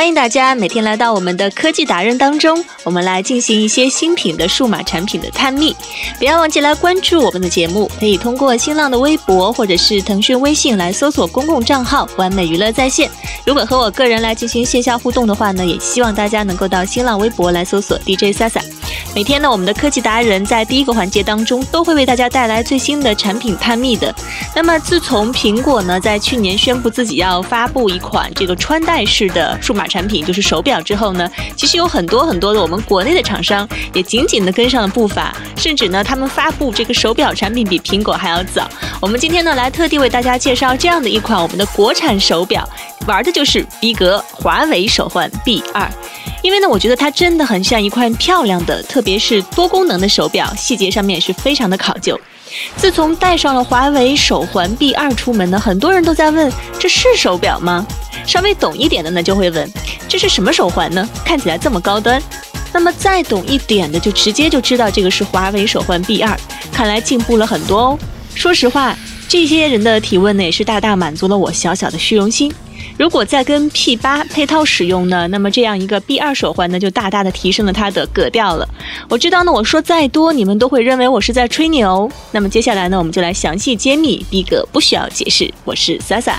欢迎大家每天来到我们的科技达人当中，我们来进行一些新品的数码产品的探秘。不要忘记来关注我们的节目，可以通过新浪的微博或者是腾讯微信来搜索公共账号“完美娱乐在线”。如果和我个人来进行线下互动的话呢，也希望大家能够到新浪微博来搜索 DJ Sasa。每天呢，我们的科技达人在第一个环节当中都会为大家带来最新的产品探秘的。那么，自从苹果呢在去年宣布自己要发布一款这个穿戴式的数码产品，就是手表之后呢，其实有很多很多的我们国内的厂商也紧紧的跟上了步伐，甚至呢，他们发布这个手表产品比苹果还要早。我们今天呢，来特地为大家介绍这样的一款我们的国产手表，玩的就是逼格华为手环 B 二。因为呢，我觉得它真的很像一块漂亮的，特别是多功能的手表，细节上面也是非常的考究。自从戴上了华为手环 B 二出门呢，很多人都在问这是手表吗？稍微懂一点的呢，就会问这是什么手环呢？看起来这么高端。那么再懂一点的，就直接就知道这个是华为手环 B 二，看来进步了很多哦。说实话，这些人的提问呢，也是大大满足了我小小的虚荣心。如果再跟 P 八配套使用呢，那么这样一个 B 二手环呢，就大大的提升了它的格调了。我知道呢，我说再多，你们都会认为我是在吹牛。那么接下来呢，我们就来详细揭秘逼格，不需要解释，我是 Sasa。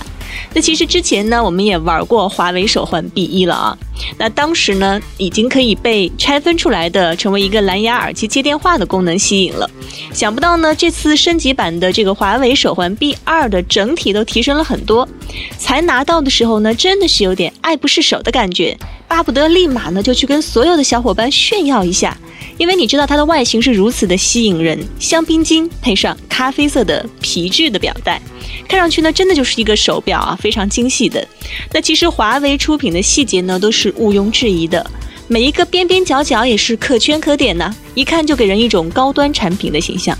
那其实之前呢，我们也玩过华为手环 B 一了啊。那当时呢，已经可以被拆分出来的，成为一个蓝牙耳机接电话的功能吸引了。想不到呢，这次升级版的这个华为手环 B 二的整体都提升了很多。才拿到的时候呢，真的是有点爱不释手的感觉，巴不得立马呢就去跟所有的小伙伴炫耀一下。因为你知道它的外形是如此的吸引人，香槟金配上咖啡色的皮质的表带，看上去呢真的就是一个手表啊，非常精细的。那其实华为出品的细节呢都是毋庸置疑的，每一个边边角角也是可圈可点呢，一看就给人一种高端产品的形象。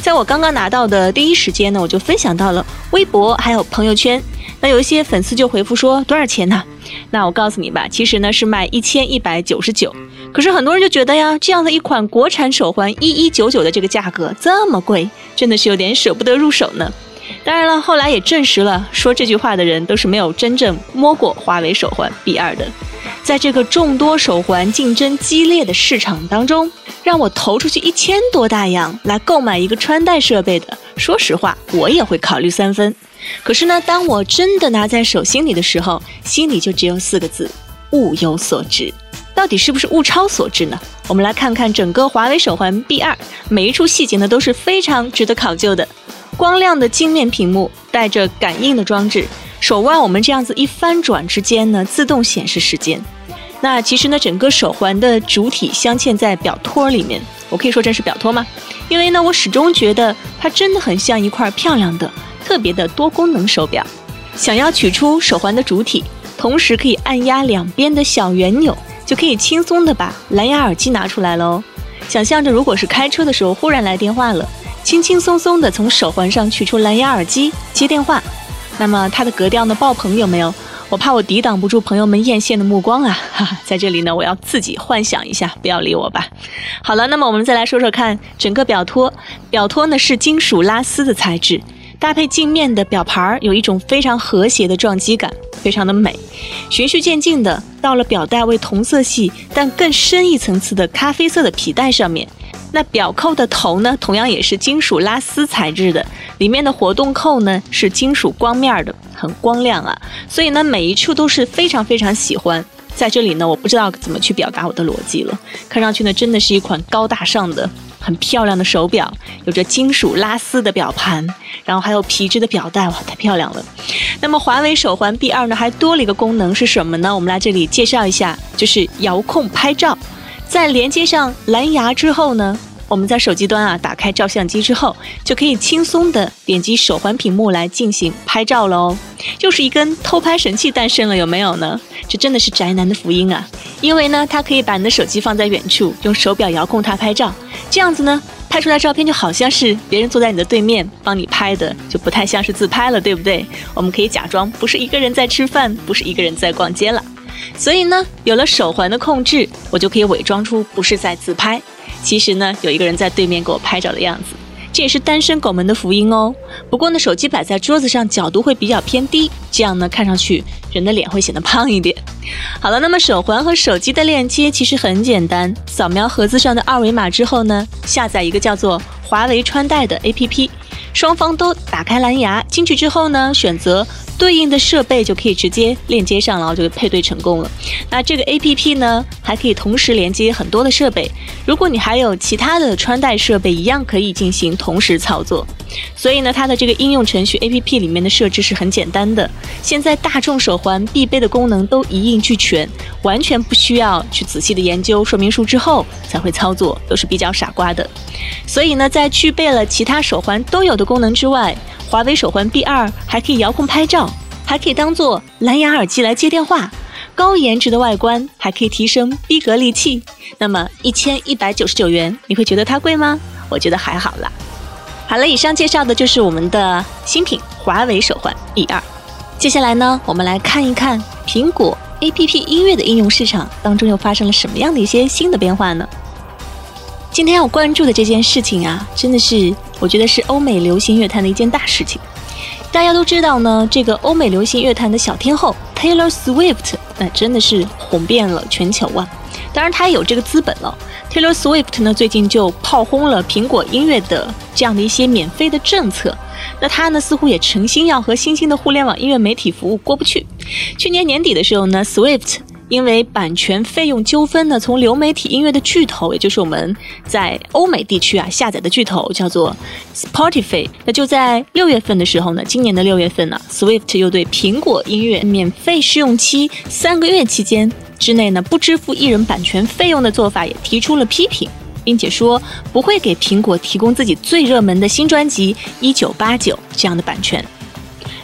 在我刚刚拿到的第一时间呢，我就分享到了微博还有朋友圈，那有一些粉丝就回复说多少钱呢？那我告诉你吧，其实呢是卖一千一百九十九。可是很多人就觉得呀，这样的一款国产手环一一九九的这个价格这么贵，真的是有点舍不得入手呢。当然了，后来也证实了，说这句话的人都是没有真正摸过华为手环 B 二的。在这个众多手环竞争激烈的市场当中，让我投出去一千多大洋来购买一个穿戴设备的，说实话，我也会考虑三分。可是呢，当我真的拿在手心里的时候，心里就只有四个字：物有所值。到底是不是物超所值呢？我们来看看整个华为手环 B 二，每一处细节呢都是非常值得考究的。光亮的镜面屏幕，带着感应的装置，手腕我们这样子一翻转之间呢，自动显示时间。那其实呢，整个手环的主体镶嵌在表托里面，我可以说这是表托吗？因为呢，我始终觉得它真的很像一块漂亮的、特别的多功能手表。想要取出手环的主体，同时可以按压两边的小圆钮。就可以轻松的把蓝牙耳机拿出来喽。想象着，如果是开车的时候忽然来电话了，轻轻松松的从手环上取出蓝牙耳机接电话，那么它的格调呢爆棚有没有？我怕我抵挡不住朋友们艳羡的目光啊！哈哈，在这里呢，我要自己幻想一下，不要理我吧。好了，那么我们再来说说看，整个表托，表托呢是金属拉丝的材质。搭配镜面的表盘儿，有一种非常和谐的撞击感，非常的美。循序渐进的到了表带为同色系但更深一层次的咖啡色的皮带上面。那表扣的头呢，同样也是金属拉丝材质的，里面的活动扣呢是金属光面的，很光亮啊。所以呢，每一处都是非常非常喜欢。在这里呢，我不知道怎么去表达我的逻辑了。看上去呢，真的是一款高大上的。很漂亮的手表，有着金属拉丝的表盘，然后还有皮质的表带，哇，太漂亮了。那么华为手环 B 二呢，还多了一个功能是什么呢？我们来这里介绍一下，就是遥控拍照。在连接上蓝牙之后呢，我们在手机端啊打开照相机之后，就可以轻松的点击手环屏幕来进行拍照了哦，又是一根偷拍神器诞生了，有没有呢？这真的是宅男的福音啊！因为呢，它可以把你的手机放在远处，用手表遥控它拍照，这样子呢，拍出来照片就好像是别人坐在你的对面帮你拍的，就不太像是自拍了，对不对？我们可以假装不是一个人在吃饭，不是一个人在逛街了。所以呢，有了手环的控制，我就可以伪装出不是在自拍。其实呢，有一个人在对面给我拍照的样子，这也是单身狗们的福音哦。不过呢，手机摆在桌子上，角度会比较偏低，这样呢，看上去人的脸会显得胖一点。好了，那么手环和手机的链接其实很简单，扫描盒子上的二维码之后呢，下载一个叫做华为穿戴的 APP，双方都打开蓝牙，进去之后呢，选择。对应的设备就可以直接链接上，然后就配对成功了。那这个 A P P 呢，还可以同时连接很多的设备。如果你还有其他的穿戴设备，一样可以进行同时操作。所以呢，它的这个应用程序 A P P 里面的设置是很简单的。现在大众手环必备的功能都一应俱全，完全不需要去仔细的研究说明书之后才会操作，都是比较傻瓜的。所以呢，在具备了其他手环都有的功能之外，华为手环 B 二还可以遥控拍照，还可以当做蓝牙耳机来接电话。高颜值的外观还可以提升逼格利器。那么一千一百九十九元，你会觉得它贵吗？我觉得还好啦。好了，以上介绍的就是我们的新品华为手环 B 二。接下来呢，我们来看一看苹果 APP 音乐的应用市场当中又发生了什么样的一些新的变化呢？今天要关注的这件事情啊，真的是我觉得是欧美流行乐坛的一件大事情。大家都知道呢，这个欧美流行乐坛的小天后 Taylor Swift，那真的是红遍了全球啊。当然，她也有这个资本了。Taylor Swift 呢，最近就炮轰了苹果音乐的这样的一些免费的政策。那她呢，似乎也诚心要和新兴的互联网音乐媒体服务过不去。去年年底的时候呢，Swift。因为版权费用纠纷呢，从流媒体音乐的巨头，也就是我们在欧美地区啊下载的巨头，叫做 Spotify。那就在六月份的时候呢，今年的六月份呢，Swift 又对苹果音乐免费试用期三个月期间之内呢不支付艺人版权费用的做法也提出了批评，并且说不会给苹果提供自己最热门的新专辑《一九八九》这样的版权。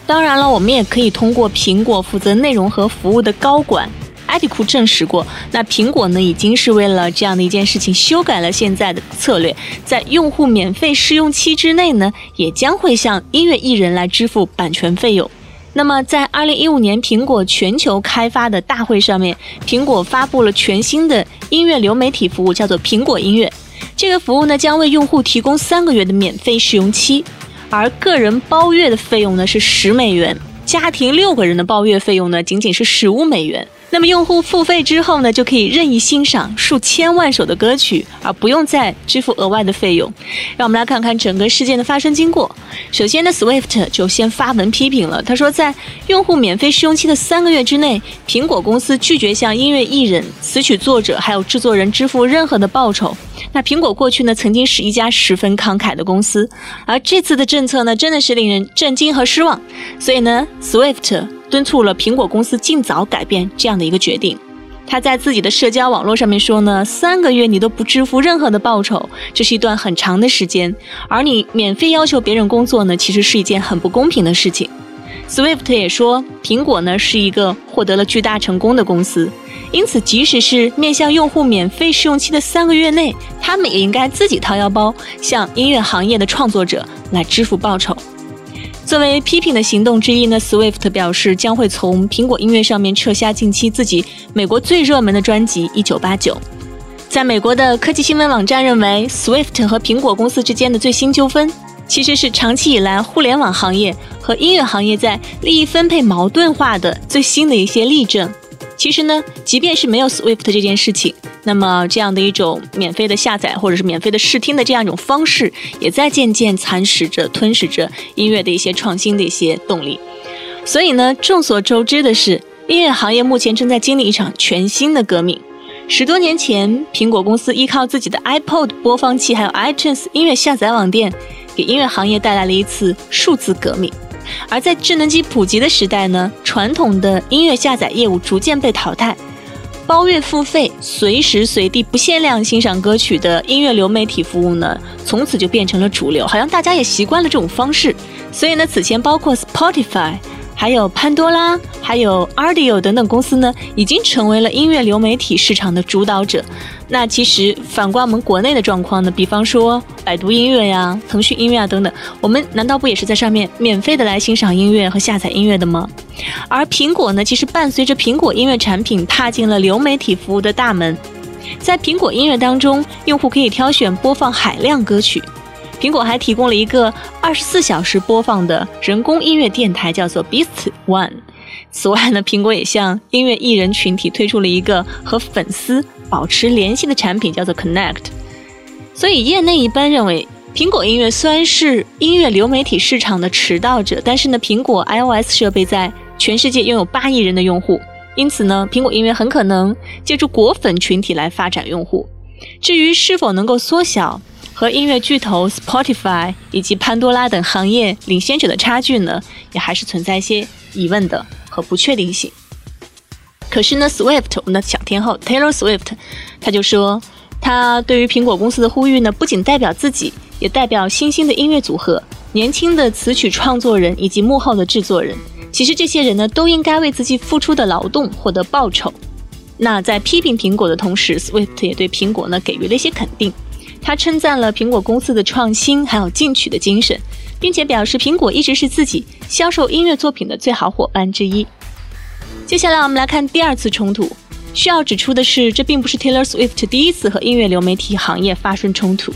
当然了，我们也可以通过苹果负责内容和服务的高管。艾迪库证实过，那苹果呢已经是为了这样的一件事情修改了现在的策略，在用户免费试用期之内呢，也将会向音乐艺人来支付版权费用。那么，在二零一五年苹果全球开发的大会上面，苹果发布了全新的音乐流媒体服务，叫做苹果音乐。这个服务呢将为用户提供三个月的免费试用期，而个人包月的费用呢是十美元，家庭六个人的包月费用呢仅仅是十五美元。那么用户付费之后呢，就可以任意欣赏数千万首的歌曲，而不用再支付额外的费用。让我们来看看整个事件的发生经过。首先呢，Swift 就先发文批评了，他说，在用户免费试用期的三个月之内，苹果公司拒绝向音乐艺人、词曲作者还有制作人支付任何的报酬。那苹果过去呢，曾经是一家十分慷慨的公司，而这次的政策呢，真的是令人震惊和失望。所以呢，Swift。敦促了苹果公司尽早改变这样的一个决定。他在自己的社交网络上面说呢，三个月你都不支付任何的报酬，这是一段很长的时间。而你免费要求别人工作呢，其实是一件很不公平的事情。Swift 也说，苹果呢是一个获得了巨大成功的公司，因此即使是面向用户免费试用期的三个月内，他们也应该自己掏腰包，向音乐行业的创作者来支付报酬。作为批评的行动之一呢，Swift 表示将会从苹果音乐上面撤下近期自己美国最热门的专辑《一九八九》。在美国的科技新闻网站认为，Swift 和苹果公司之间的最新纠纷，其实是长期以来互联网行业和音乐行业在利益分配矛盾化的最新的一些例证。其实呢，即便是没有 Swift 这件事情。那么，这样的一种免费的下载或者是免费的试听的这样一种方式，也在渐渐蚕食着、吞噬着音乐的一些创新的一些动力。所以呢，众所周知的是，音乐行业目前正在经历一场全新的革命。十多年前，苹果公司依靠自己的 iPod 播放器还有 iTunes 音乐下载网店，给音乐行业带来了一次数字革命。而在智能机普及的时代呢，传统的音乐下载业务逐渐被淘汰。包月付费、随时随地不限量欣赏歌曲的音乐流媒体服务呢，从此就变成了主流，好像大家也习惯了这种方式。所以呢，此前包括 Spotify。还有潘多拉，还有 Audio 等等公司呢，已经成为了音乐流媒体市场的主导者。那其实反观我们国内的状况呢，比方说百度音乐呀、腾讯音乐啊等等，我们难道不也是在上面免费的来欣赏音乐和下载音乐的吗？而苹果呢，其实伴随着苹果音乐产品踏进了流媒体服务的大门，在苹果音乐当中，用户可以挑选播放海量歌曲。苹果还提供了一个二十四小时播放的人工音乐电台，叫做 Beast One。此外呢，苹果也向音乐艺人群体推出了一个和粉丝保持联系的产品，叫做 Connect。所以，业内一般认为，苹果音乐虽然是音乐流媒体市场的迟到者，但是呢，苹果 iOS 设备在全世界拥有八亿人的用户，因此呢，苹果音乐很可能借助果粉群体来发展用户。至于是否能够缩小，和音乐巨头 Spotify 以及潘多拉等行业领先者的差距呢，也还是存在一些疑问的和不确定性。可是呢，Swift 我们的小天后 Taylor Swift，他就说，他对于苹果公司的呼吁呢，不仅代表自己，也代表新兴的音乐组合、年轻的词曲创作人以及幕后的制作人。其实这些人呢，都应该为自己付出的劳动获得报酬。那在批评苹果的同时，Swift 也对苹果呢给予了一些肯定。他称赞了苹果公司的创新，还有进取的精神，并且表示苹果一直是自己销售音乐作品的最好伙伴之一。接下来我们来看第二次冲突。需要指出的是，这并不是 Taylor Swift 第一次和音乐流媒体行业发生冲突。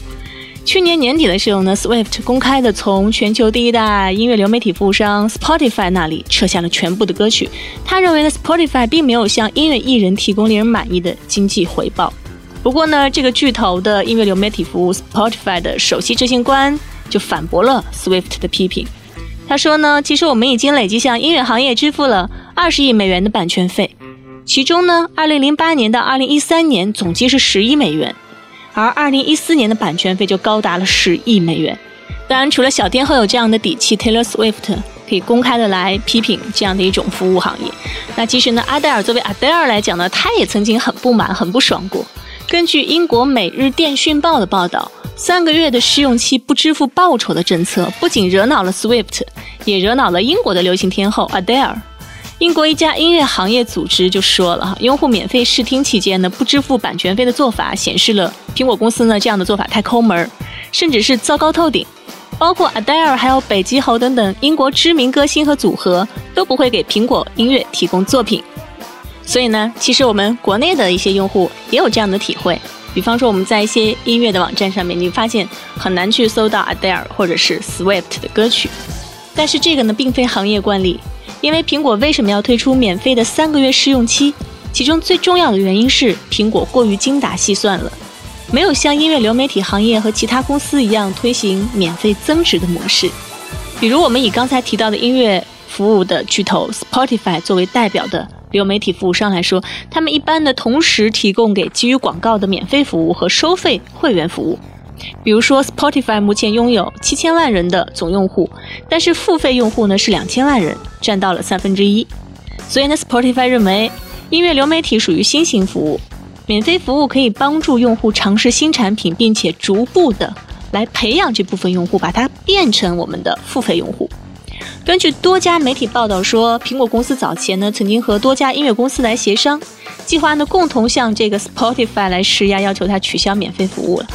去年年底的时候呢，Swift 公开的从全球第一大音乐流媒体服务商 Spotify 那里撤下了全部的歌曲。他认为呢，Spotify 并没有向音乐艺人提供令人满意的经济回报。不过呢，这个巨头的音乐流媒体服务 Spotify 的首席执行官就反驳了 Swift 的批评。他说呢，其实我们已经累计向音乐行业支付了二十亿美元的版权费，其中呢，二零零八年到二零一三年总计是十亿美元，而二零一四年的版权费就高达了十亿美元。当然，除了小天后有这样的底气，Taylor Swift 可以公开的来批评这样的一种服务行业。那其实呢，阿黛尔作为阿黛尔来讲呢，她也曾经很不满、很不爽过。根据英国《每日电讯报》的报道，三个月的试用期不支付报酬的政策，不仅惹恼了 Swift，也惹恼了英国的流行天后 Adele。英国一家音乐行业组织就说了哈，用户免费试听期间呢不支付版权费的做法，显示了苹果公司呢这样的做法太抠门，甚至是糟糕透顶。包括 Adele 还有北极猴等等英国知名歌星和组合都不会给苹果音乐提供作品。所以呢，其实我们国内的一些用户也有这样的体会。比方说，我们在一些音乐的网站上面，你发现很难去搜到 Adele 或者是 Swift 的歌曲。但是这个呢，并非行业惯例，因为苹果为什么要推出免费的三个月试用期？其中最重要的原因是苹果过于精打细算了，没有像音乐流媒体行业和其他公司一样推行免费增值的模式。比如我们以刚才提到的音乐服务的巨头 Spotify 作为代表的。流媒体服务商来说，他们一般呢同时提供给基于广告的免费服务和收费会员服务。比如说，Spotify 目前拥有七千万人的总用户，但是付费用户呢是两千万人，占到了三分之一。所以呢，Spotify 认为音乐流媒体属于新型服务，免费服务可以帮助用户尝试新产品，并且逐步的来培养这部分用户，把它变成我们的付费用户。根据多家媒体报道说，苹果公司早前呢曾经和多家音乐公司来协商，计划呢共同向这个 Spotify 来施压，要求它取消免费服务了。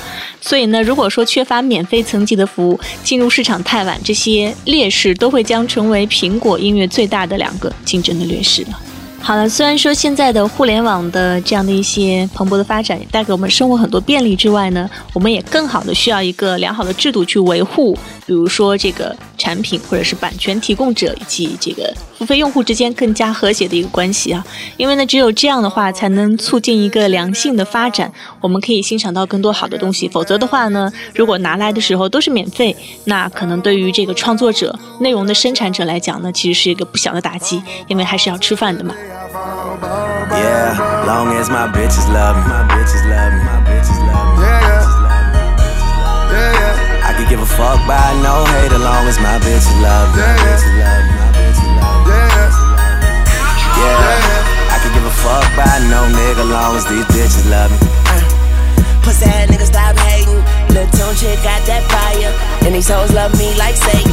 所以呢，如果说缺乏免费层级的服务，进入市场太晚，这些劣势都会将成为苹果音乐最大的两个竞争的劣势了。好了，虽然说现在的互联网的这样的一些蓬勃的发展，带给我们生活很多便利之外呢，我们也更好的需要一个良好的制度去维护，比如说这个产品或者是版权提供者以及这个付费用户之间更加和谐的一个关系啊。因为呢，只有这样的话，才能促进一个良性的发展，我们可以欣赏到更多好的东西。否则的话呢，如果拿来的时候都是免费，那可能对于这个创作者、内容的生产者来讲呢，其实是一个不小的打击，因为还是要吃饭的嘛。Yeah, long as my bitches love me. My bitches love me. My bitches love me. Yeah, yeah. Give a fuck by no hate as long as my bitches love me. My bitches love me. My bitches love me. Yeah, yeah. I could give a fuck by no nigga love me. Uh, pussy ass nigga stop hating. Lil' tune chick got that fire. And these hoes love me like Satan,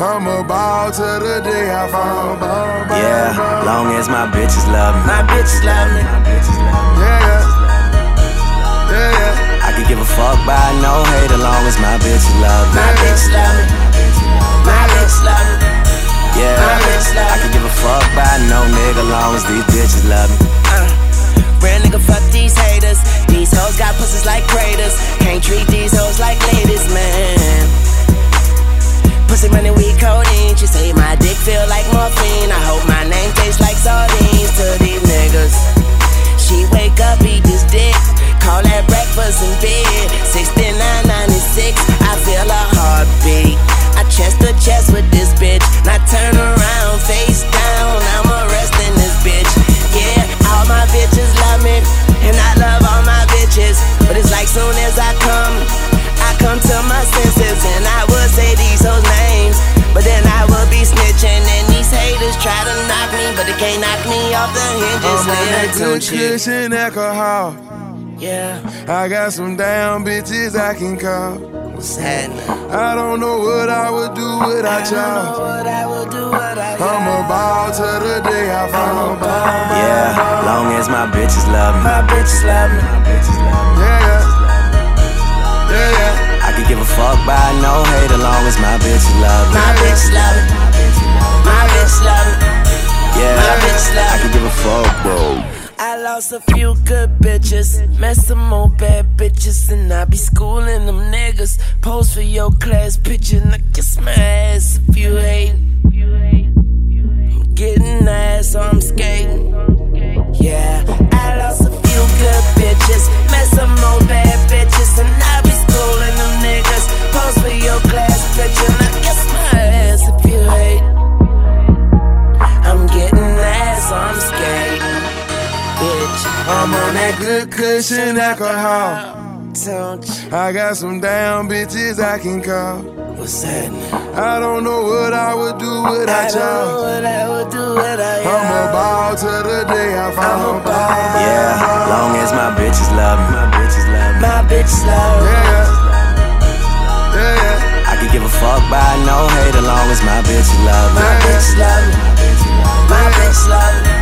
I'm a ball to the day I fall. Ball, ball, yeah, ball. long as my bitches love me. My bitches love me. My bitches love me. Yeah, yeah. Yeah, yeah. I could give a fuck by no hate as long as my bitches love me. My bitches love me. My bitches love me. Yeah, I can give a fuck by no nigga long as these bitches love me. Uh, real nigga, fuck these haters. These hoes got pussies like craters. Can't treat these hoes like ladies, man. Pussy money, we codeine. She say my dick feel like morphine. I hope my name tastes like sardines to these niggas. She wake up, eat this dick. Call that breakfast in bed. 6996, I feel a heartbeat. I chest to chest with this I'm on that good cushion alcohol. Yeah. I got some damn bitches I can call. What's happening? I don't know what I would do without y'all. I'm a ball to the day I fall. Yeah, long as my bitches love me. My bitches love me. My bitches love me. Yeah, yeah. Yeah, yeah. I could give a fuck by no hate as long as my bitches love me. My bitches love me. My bitches love me. Yeah, my bitches love me. I could give a fuck, bro. I lost a few good bitches, met some more bad bitches, and I be schooling them niggas. Pose for your class picture, and I kiss my ass if you hate. I'm getting ass, so on that good cushion alcohol. I got some damn bitches I can call. What's happening? I don't know what I would do without y'all. What I would do without y'all. I'm a ball to the day I fall. Yeah, long as my bitches love me. My bitches love me. My bitches love me. Yeah, yeah, yeah. I could give a fuck by no hate as long as my bitches love me. My bitches love me. My bitches love me.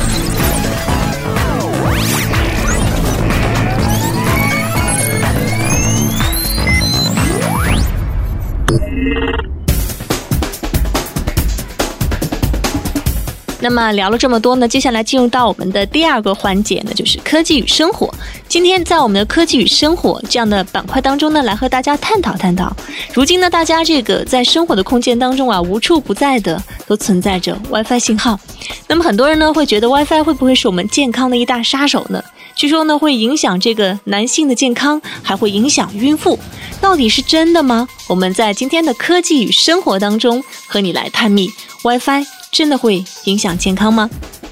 那么聊了这么多呢，接下来进入到我们的第二个环节呢，就是科技与生活。今天在我们的科技与生活这样的板块当中呢，来和大家探讨探讨。如今呢，大家这个在生活的空间当中啊，无处不在的都存在着 WiFi 信号。那么很多人呢会觉得 WiFi 会不会是我们健康的一大杀手呢？据说呢会影响这个男性的健康，还会影响孕妇。到底是真的吗？我们在今天的科技与生活当中和你来探秘 WiFi。真的会影响健康吗？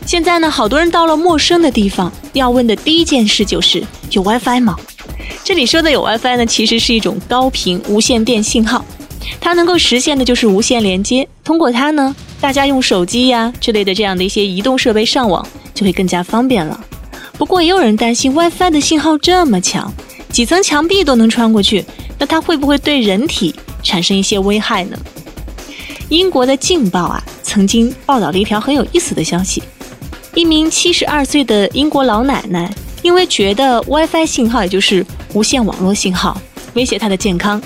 现在呢，好多人到了陌生的地方，要问的第一件事就是有 WiFi 吗？这里说的有 WiFi 呢，其实是一种高频无线电信号，它能够实现的就是无线连接。通过它呢，大家用手机呀之类的这样的一些移动设备上网就会更加方便了。不过也有人担心，WiFi 的信号这么强，几层墙壁都能穿过去，那它会不会对人体产生一些危害呢？英国的《镜报》啊，曾经报道了一条很有意思的消息：一名七十二岁的英国老奶奶，因为觉得 WiFi 信号，也就是无线网络信号，威胁她的健康，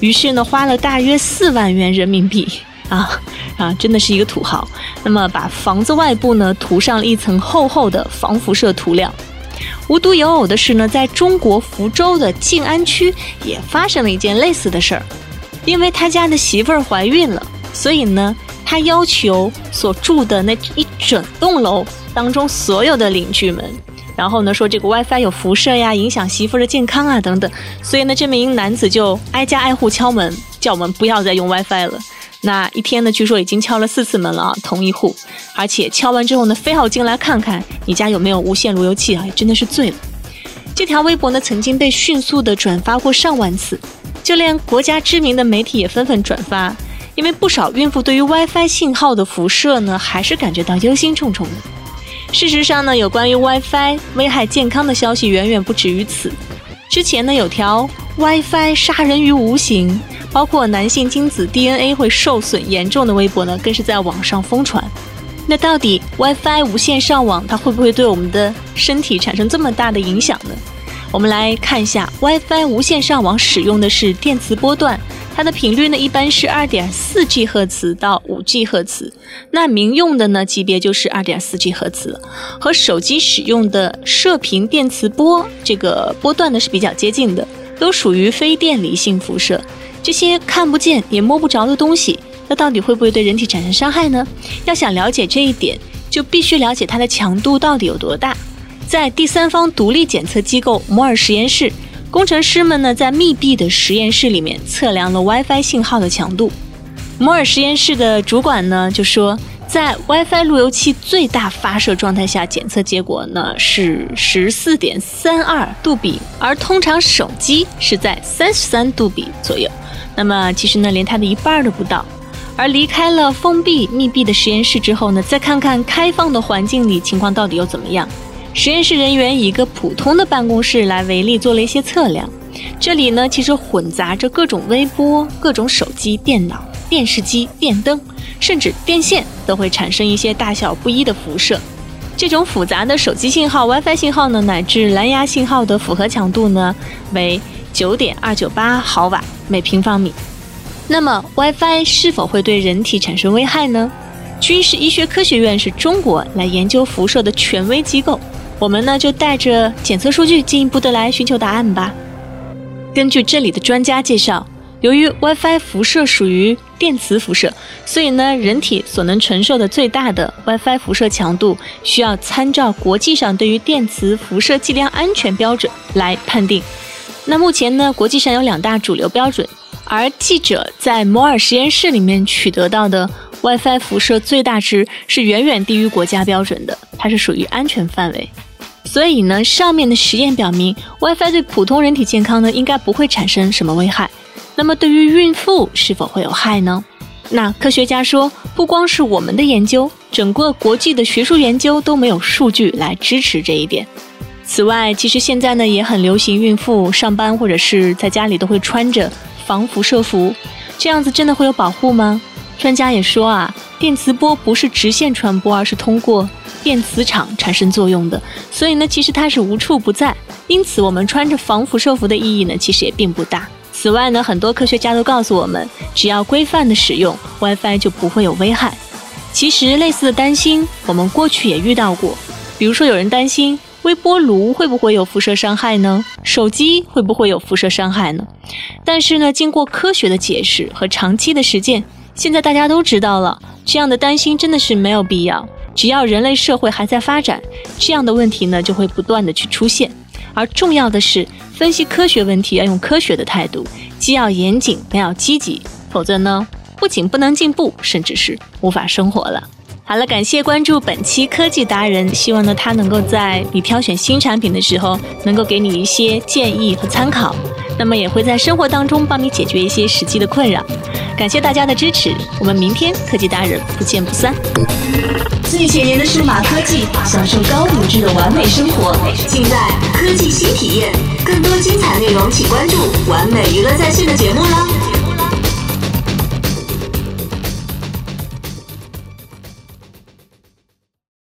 于是呢，花了大约四万元人民币啊啊，真的是一个土豪。那么，把房子外部呢涂上了一层厚厚的防辐射涂料。无独有偶的是呢，在中国福州的静安区也发生了一件类似的事儿，因为他家的媳妇儿怀孕了。所以呢，他要求所住的那一整栋楼当中所有的邻居们，然后呢说这个 WiFi 有辐射呀，影响媳妇的健康啊等等。所以呢，这名男子就挨家挨户敲门，叫我们不要再用 WiFi 了。那一天呢，据说已经敲了四次门了啊，同一户，而且敲完之后呢，非要进来看看你家有没有无线路由器啊，也真的是醉了。这条微博呢，曾经被迅速的转发过上万次，就连国家知名的媒体也纷纷转发。因为不少孕妇对于 WiFi 信号的辐射呢，还是感觉到忧心忡忡的。事实上呢，有关于 WiFi 危害健康的消息远远不止于此。之前呢，有条 WiFi 杀人于无形，包括男性精子 DNA 会受损严重的微博呢，更是在网上疯传。那到底 WiFi 无线上网，它会不会对我们的身体产生这么大的影响呢？我们来看一下，WiFi 无线上网使用的是电磁波段。它的频率呢，一般是二点四 G 赫兹到五 G 赫兹，那民用的呢级别就是二点四 G 赫兹，和手机使用的射频电磁波这个波段呢是比较接近的，都属于非电离性辐射。这些看不见也摸不着的东西，那到底会不会对人体产生伤害呢？要想了解这一点，就必须了解它的强度到底有多大。在第三方独立检测机构摩尔实验室。工程师们呢，在密闭的实验室里面测量了 WiFi 信号的强度。摩尔实验室的主管呢就说，在 WiFi 路由器最大发射状态下，检测结果呢是十四点三二杜比，而通常手机是在三十三杜比左右。那么其实呢，连它的一半都不到。而离开了封闭密闭的实验室之后呢，再看看开放的环境里情况到底又怎么样？实验室人员以一个普通的办公室来为例，做了一些测量。这里呢，其实混杂着各种微波、各种手机、电脑、电视机、电灯，甚至电线都会产生一些大小不一的辐射。这种复杂的手机信号、WiFi 信号呢，乃至蓝牙信号的复合强度呢，为九点二九八毫瓦每平方米。那么，WiFi 是否会对人体产生危害呢？军事医学科学院是中国来研究辐射的权威机构。我们呢就带着检测数据进一步的来寻求答案吧。根据这里的专家介绍，由于 WiFi 辐射属于电磁辐射，所以呢人体所能承受的最大的 WiFi 辐射强度需要参照国际上对于电磁辐射剂量安全标准来判定。那目前呢国际上有两大主流标准，而记者在摩尔实验室里面取得到的 WiFi 辐射最大值是远远低于国家标准的，它是属于安全范围。所以呢，上面的实验表明，WiFi 对普通人体健康呢，应该不会产生什么危害。那么对于孕妇是否会有害呢？那科学家说，不光是我们的研究，整个国际的学术研究都没有数据来支持这一点。此外，其实现在呢也很流行，孕妇上班或者是在家里都会穿着防辐射服，这样子真的会有保护吗？专家也说啊，电磁波不是直线传播，而是通过。电磁场产生作用的，所以呢，其实它是无处不在。因此，我们穿着防辐射服的意义呢，其实也并不大。此外呢，很多科学家都告诉我们，只要规范的使用 WiFi 就不会有危害。其实，类似的担心我们过去也遇到过。比如说，有人担心微波炉会不会有辐射伤害呢？手机会不会有辐射伤害呢？但是呢，经过科学的解释和长期的实践，现在大家都知道了，这样的担心真的是没有必要。只要人类社会还在发展，这样的问题呢就会不断的去出现。而重要的是，分析科学问题要用科学的态度，既要严谨，更要积极，否则呢，不仅不能进步，甚至是无法生活了。好了，感谢关注本期科技达人，希望呢他能够在你挑选新产品的时候，能够给你一些建议和参考。那么也会在生活当中帮你解决一些实际的困扰。感谢大家的支持，我们明天科技达人不见不散。最前沿的数码科技，享受高品质的完美生活，尽在科技新体验。更多精彩内容，请关注完美娱乐在线的节目啦。